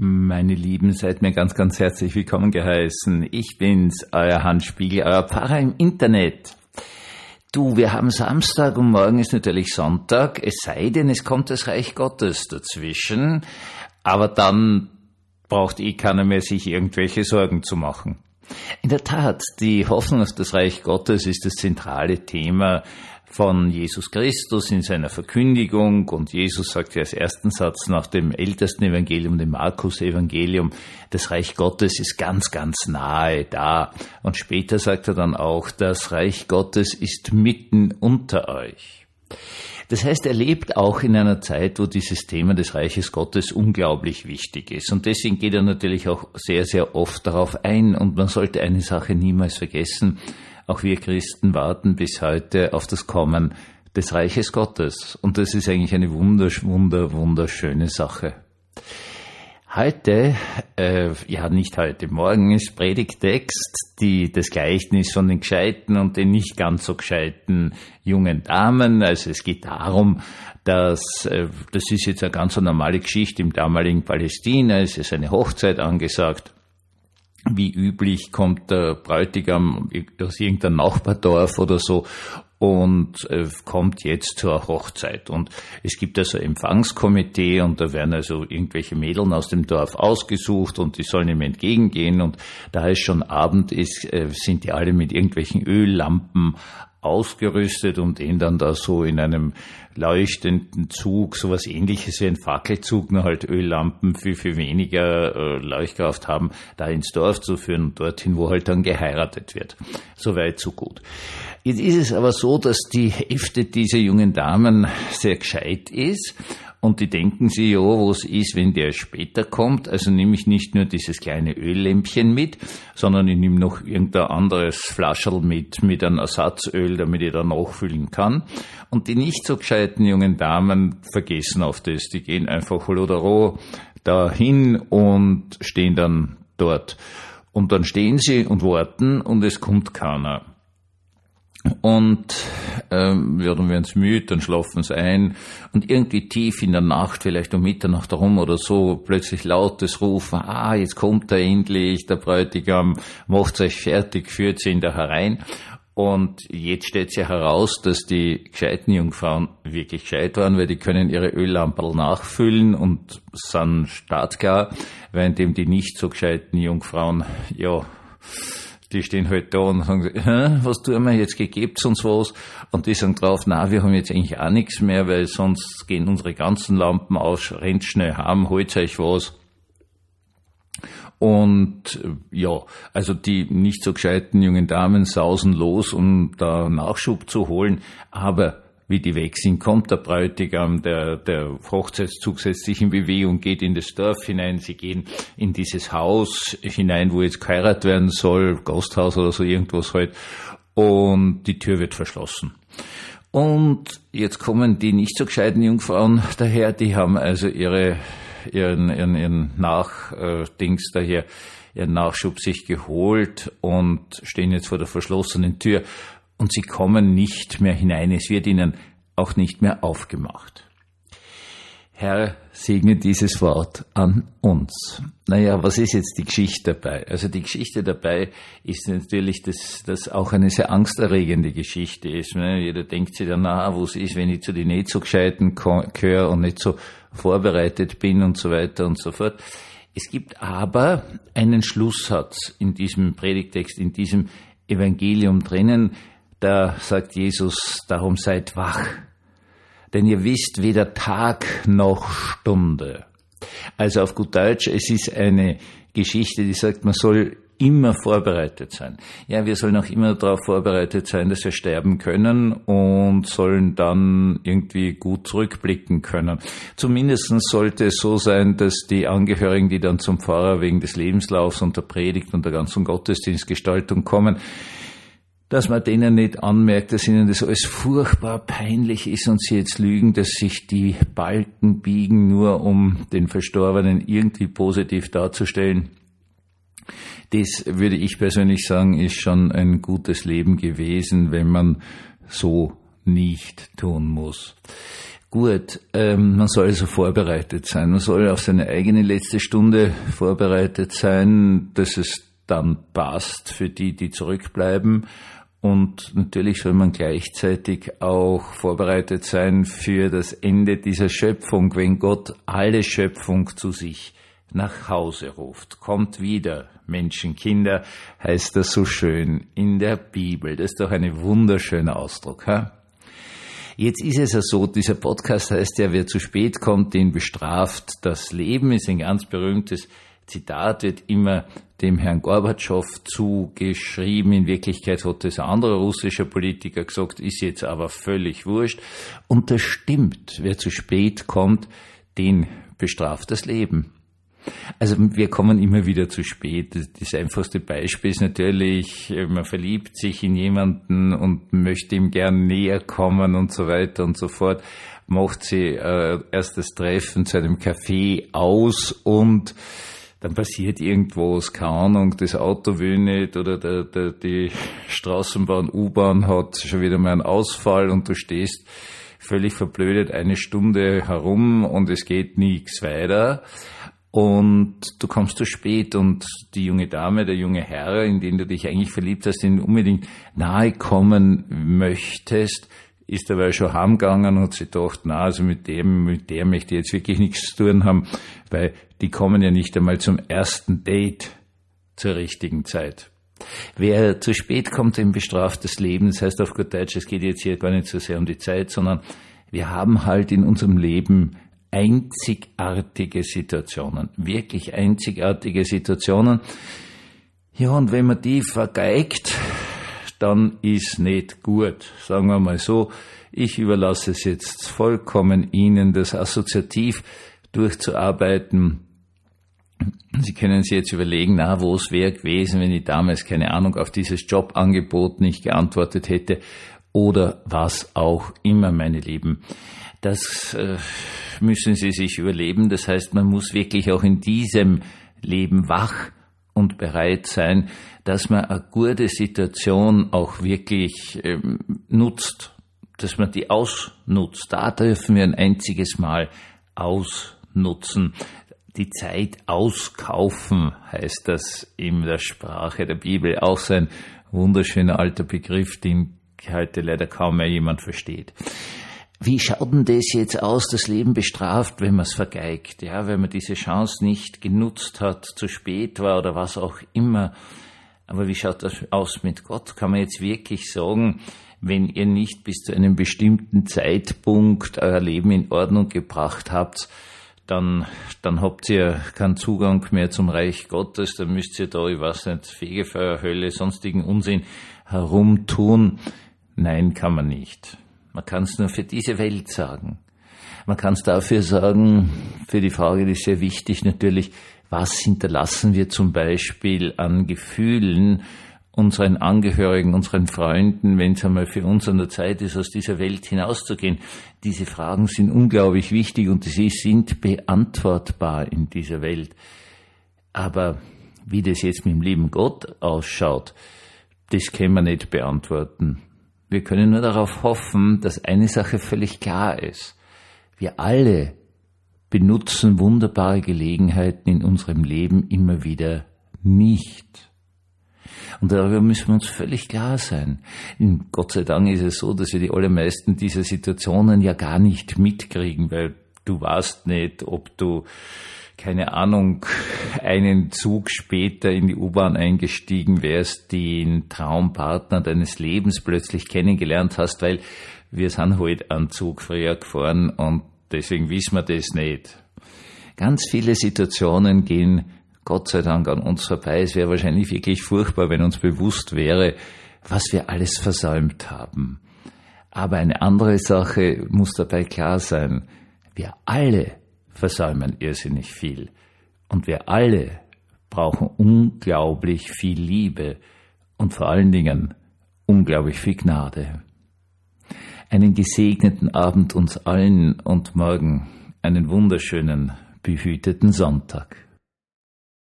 Meine Lieben, seid mir ganz, ganz herzlich willkommen geheißen. Ich bin's, euer Hans Spiegel, euer Pfarrer im Internet. Du, wir haben Samstag und morgen ist natürlich Sonntag, es sei denn, es kommt das Reich Gottes dazwischen, aber dann braucht eh keiner mehr sich irgendwelche Sorgen zu machen. In der Tat, die Hoffnung auf das Reich Gottes ist das zentrale Thema von Jesus Christus in seiner Verkündigung und Jesus sagt ja als ersten Satz nach dem ältesten Evangelium, dem Markus-Evangelium, das Reich Gottes ist ganz, ganz nahe da. Und später sagt er dann auch, das Reich Gottes ist mitten unter euch. Das heißt, er lebt auch in einer Zeit, wo dieses Thema des Reiches Gottes unglaublich wichtig ist. Und deswegen geht er natürlich auch sehr, sehr oft darauf ein. Und man sollte eine Sache niemals vergessen. Auch wir Christen warten bis heute auf das Kommen des Reiches Gottes. Und das ist eigentlich eine wundersch, wunder, wunderschöne Sache. Heute, äh, ja nicht heute, morgen ist Predigtext, die, das Gleichnis von den gescheiten und den nicht ganz so gescheiten jungen Damen. Also es geht darum, dass, äh, das ist jetzt eine ganz normale Geschichte im damaligen Palästina, es ist eine Hochzeit angesagt wie üblich kommt der Bräutigam aus irgendeinem Nachbardorf oder so und äh, kommt jetzt zur Hochzeit. Und es gibt also Empfangskomitee und da werden also irgendwelche Mädeln aus dem Dorf ausgesucht und die sollen ihm entgegengehen. Und da es schon Abend ist, äh, sind die alle mit irgendwelchen Öllampen ausgerüstet und den dann da so in einem leuchtenden Zug, sowas ähnliches wie ein Fackelzug, nur halt Öllampen viel, viel weniger äh, Leuchtkraft haben, da ins Dorf zu führen, dorthin, wo halt dann geheiratet wird. Soweit, so gut. Jetzt ist es aber so, dass die Hälfte dieser jungen Damen sehr gescheit ist und die denken sich, ja, was ist, wenn der später kommt? Also nehme ich nicht nur dieses kleine Öllämpchen mit, sondern ich nehme noch irgendein anderes Flascherl mit, mit einem Ersatzöl, damit ich da nachfüllen kann. Und die nicht so gescheiten jungen Damen vergessen auf das. Die gehen einfach holodero dahin und stehen dann dort. Und dann stehen sie und warten und es kommt keiner. Und ähm, ja, dann werden sie müde, dann schlafen sie ein und irgendwie tief in der Nacht, vielleicht um Mitternacht herum oder so, plötzlich lautes Rufen, ah, jetzt kommt er endlich, der Bräutigam, macht euch fertig, führt sie ihn da herein. Und jetzt stellt sich heraus, dass die gescheiten Jungfrauen wirklich gescheit waren, weil die können ihre Öllamperl nachfüllen und sind startklar, währenddem die nicht so gescheiten Jungfrauen, ja, die stehen halt da und sagen, Hä, was tun wir jetzt, gegebt uns was? Und die sagen drauf, na, wir haben jetzt eigentlich auch nichts mehr, weil sonst gehen unsere ganzen Lampen aus, rennt schnell heim, holt euch was. Und ja, also die nicht so gescheiten jungen Damen sausen los, um da Nachschub zu holen, aber wie die weg sind, kommt der Bräutigam, der, der Hochzeitszug setzt sich in Bewegung, geht in das Dorf hinein, sie gehen in dieses Haus hinein, wo jetzt geheiratet werden soll, Gasthaus oder so irgendwas halt, und die Tür wird verschlossen. Und jetzt kommen die nicht so gescheiten Jungfrauen daher, die haben also ihre, ihren, ihren, ihren Nachdings daher, ihren Nachschub sich geholt und stehen jetzt vor der verschlossenen Tür und sie kommen nicht mehr hinein, es wird ihnen auch nicht mehr aufgemacht. Herr, segne dieses Wort an uns. Naja, was ist jetzt die Geschichte dabei? Also die Geschichte dabei ist natürlich, dass das auch eine sehr angsterregende Geschichte ist. Ne? Jeder denkt sich dann, na, wo es ist, wenn ich zu den nicht so gescheiten gehöre und nicht so vorbereitet bin und so weiter und so fort. Es gibt aber einen Schlusssatz in diesem Predigtext, in diesem Evangelium drinnen, da sagt Jesus, darum seid wach, denn ihr wisst weder Tag noch Stunde. Also auf gut Deutsch, es ist eine Geschichte, die sagt, man soll immer vorbereitet sein. Ja, wir sollen auch immer darauf vorbereitet sein, dass wir sterben können und sollen dann irgendwie gut zurückblicken können. Zumindest sollte es so sein, dass die Angehörigen, die dann zum Pfarrer wegen des Lebenslaufs und der Predigt und der ganzen Gottesdienstgestaltung kommen, dass man denen nicht anmerkt, dass ihnen das alles furchtbar peinlich ist und sie jetzt lügen, dass sich die Balken biegen, nur um den Verstorbenen irgendwie positiv darzustellen. Das würde ich persönlich sagen, ist schon ein gutes Leben gewesen, wenn man so nicht tun muss. Gut, ähm, man soll also vorbereitet sein. Man soll auf seine eigene letzte Stunde vorbereitet sein, dass es dann passt für die, die zurückbleiben. Und natürlich soll man gleichzeitig auch vorbereitet sein für das Ende dieser Schöpfung, wenn Gott alle Schöpfung zu sich nach Hause ruft. Kommt wieder, Menschenkinder, heißt das so schön in der Bibel. Das ist doch ein wunderschöner Ausdruck. Ha? Jetzt ist es ja so, dieser Podcast heißt ja, wer zu spät kommt, den bestraft. Das Leben ist ein ganz berühmtes Zitat, wird immer dem Herrn Gorbatschow zugeschrieben. In Wirklichkeit hat es ein anderer russischer Politiker gesagt, ist jetzt aber völlig wurscht. Und das stimmt. Wer zu spät kommt, den bestraft das Leben. Also wir kommen immer wieder zu spät. Das einfachste Beispiel ist natürlich, äh, man verliebt sich in jemanden und möchte ihm gern näher kommen und so weiter und so fort. Macht sie äh, erst das Treffen zu einem Café aus und dann passiert irgendwas, keine Ahnung, das Auto will nicht oder der, der, die Straßenbahn, U-Bahn hat schon wieder mal einen Ausfall und du stehst völlig verblödet eine Stunde herum und es geht nichts weiter und du kommst zu spät und die junge Dame, der junge Herr, in den du dich eigentlich verliebt hast, den unbedingt nahe kommen möchtest, ist dabei schon heimgegangen und hat sich gedacht, na, also mit dem, mit der möchte ich jetzt wirklich nichts zu tun haben, weil die kommen ja nicht einmal zum ersten Date zur richtigen Zeit. Wer zu spät kommt, dem bestraft das Leben. Das heißt auf gut Deutsch, es geht jetzt hier gar nicht so sehr um die Zeit, sondern wir haben halt in unserem Leben einzigartige Situationen, wirklich einzigartige Situationen. Ja, und wenn man die vergeigt, dann ist nicht gut. Sagen wir mal so, ich überlasse es jetzt vollkommen Ihnen, das assoziativ durchzuarbeiten. Sie können sich jetzt überlegen, na, wo es wäre gewesen, wenn ich damals, keine Ahnung, auf dieses Jobangebot nicht geantwortet hätte oder was auch immer, meine Lieben. Das äh, müssen Sie sich überleben. Das heißt, man muss wirklich auch in diesem Leben wach und bereit sein, dass man eine gute Situation auch wirklich ähm, nutzt, dass man die ausnutzt. Da dürfen wir ein einziges Mal ausnutzen. Die Zeit auskaufen heißt das in der Sprache der Bibel. Auch so ein wunderschöner alter Begriff, den heute leider kaum mehr jemand versteht. Wie schaut denn das jetzt aus, das Leben bestraft, wenn man es vergeigt, ja, wenn man diese Chance nicht genutzt hat, zu spät war oder was auch immer. Aber wie schaut das aus mit Gott? Kann man jetzt wirklich sagen, wenn ihr nicht bis zu einem bestimmten Zeitpunkt euer Leben in Ordnung gebracht habt, dann, dann habt ihr keinen Zugang mehr zum Reich Gottes, dann müsst ihr da, ich weiß nicht, Fegefeuer, Hölle, sonstigen Unsinn herumtun. Nein, kann man nicht. Man kann es nur für diese Welt sagen. Man kann es dafür sagen, für die Frage, die ist sehr wichtig natürlich, was hinterlassen wir zum Beispiel an Gefühlen unseren Angehörigen, unseren Freunden, wenn es einmal für uns an der Zeit ist, aus dieser Welt hinauszugehen. Diese Fragen sind unglaublich wichtig und sie sind beantwortbar in dieser Welt. Aber wie das jetzt mit dem lieben Gott ausschaut, das können wir nicht beantworten. Wir können nur darauf hoffen, dass eine Sache völlig klar ist. Wir alle benutzen wunderbare Gelegenheiten in unserem Leben immer wieder nicht. Und darüber müssen wir uns völlig klar sein. Gott sei Dank ist es so, dass wir die allermeisten dieser Situationen ja gar nicht mitkriegen, weil du weißt nicht, ob du keine Ahnung, einen Zug später in die U-Bahn eingestiegen wärst, den Traumpartner deines Lebens plötzlich kennengelernt hast, weil wir sind halt einen Zug früher gefahren und deswegen wissen wir das nicht. Ganz viele Situationen gehen Gott sei Dank an uns vorbei. Es wäre wahrscheinlich wirklich furchtbar, wenn uns bewusst wäre, was wir alles versäumt haben. Aber eine andere Sache muss dabei klar sein. Wir alle versäumen irrsinnig viel. Und wir alle brauchen unglaublich viel Liebe und vor allen Dingen unglaublich viel Gnade. Einen gesegneten Abend uns allen und morgen einen wunderschönen, behüteten Sonntag.